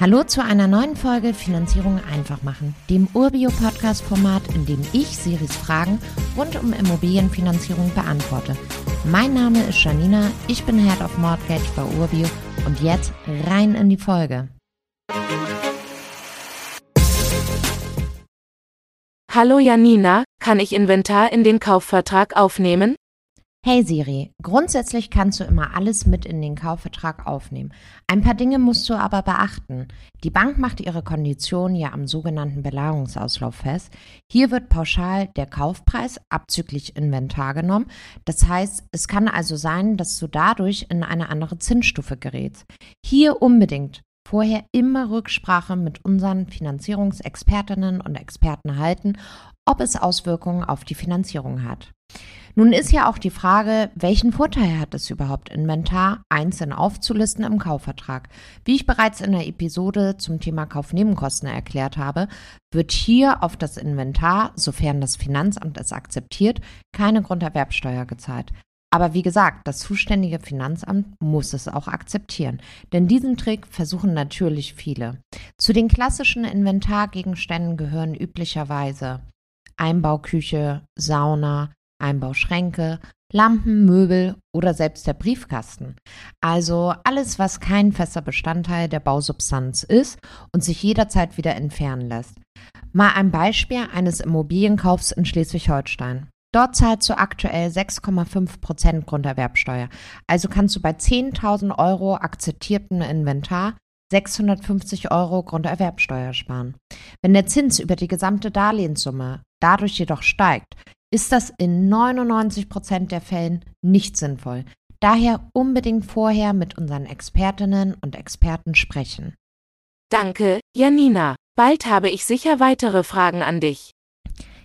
Hallo zu einer neuen Folge Finanzierung einfach machen, dem Urbio-Podcast-Format, in dem ich Siris Fragen rund um Immobilienfinanzierung beantworte. Mein Name ist Janina, ich bin Head of Mortgage bei Urbio und jetzt rein in die Folge. Hallo Janina, kann ich Inventar in den Kaufvertrag aufnehmen? Hey Siri, grundsätzlich kannst du immer alles mit in den Kaufvertrag aufnehmen. Ein paar Dinge musst du aber beachten. Die Bank macht ihre Konditionen ja am sogenannten Belagerungsauslauf fest. Hier wird pauschal der Kaufpreis abzüglich Inventar genommen. Das heißt, es kann also sein, dass du dadurch in eine andere Zinsstufe gerätst. Hier unbedingt vorher immer Rücksprache mit unseren Finanzierungsexpertinnen und Experten halten, ob es Auswirkungen auf die Finanzierung hat. Nun ist ja auch die Frage, welchen Vorteil hat es überhaupt, Inventar einzeln aufzulisten im Kaufvertrag? Wie ich bereits in der Episode zum Thema Kaufnebenkosten erklärt habe, wird hier auf das Inventar, sofern das Finanzamt es akzeptiert, keine Grunderwerbsteuer gezahlt. Aber wie gesagt, das zuständige Finanzamt muss es auch akzeptieren, denn diesen Trick versuchen natürlich viele. Zu den klassischen Inventargegenständen gehören üblicherweise Einbauküche, Sauna, Einbauschränke, Lampen, Möbel oder selbst der Briefkasten. Also alles, was kein fester Bestandteil der Bausubstanz ist und sich jederzeit wieder entfernen lässt. Mal ein Beispiel eines Immobilienkaufs in Schleswig-Holstein. Dort zahlst du aktuell 6,5 Prozent Grunderwerbsteuer. Also kannst du bei 10.000 Euro akzeptiertem Inventar 650 Euro Grunderwerbsteuer sparen. Wenn der Zins über die gesamte Darlehenssumme dadurch jedoch steigt, ist das in 99 Prozent der Fällen nicht sinnvoll. Daher unbedingt vorher mit unseren Expertinnen und Experten sprechen. Danke, Janina. Bald habe ich sicher weitere Fragen an dich.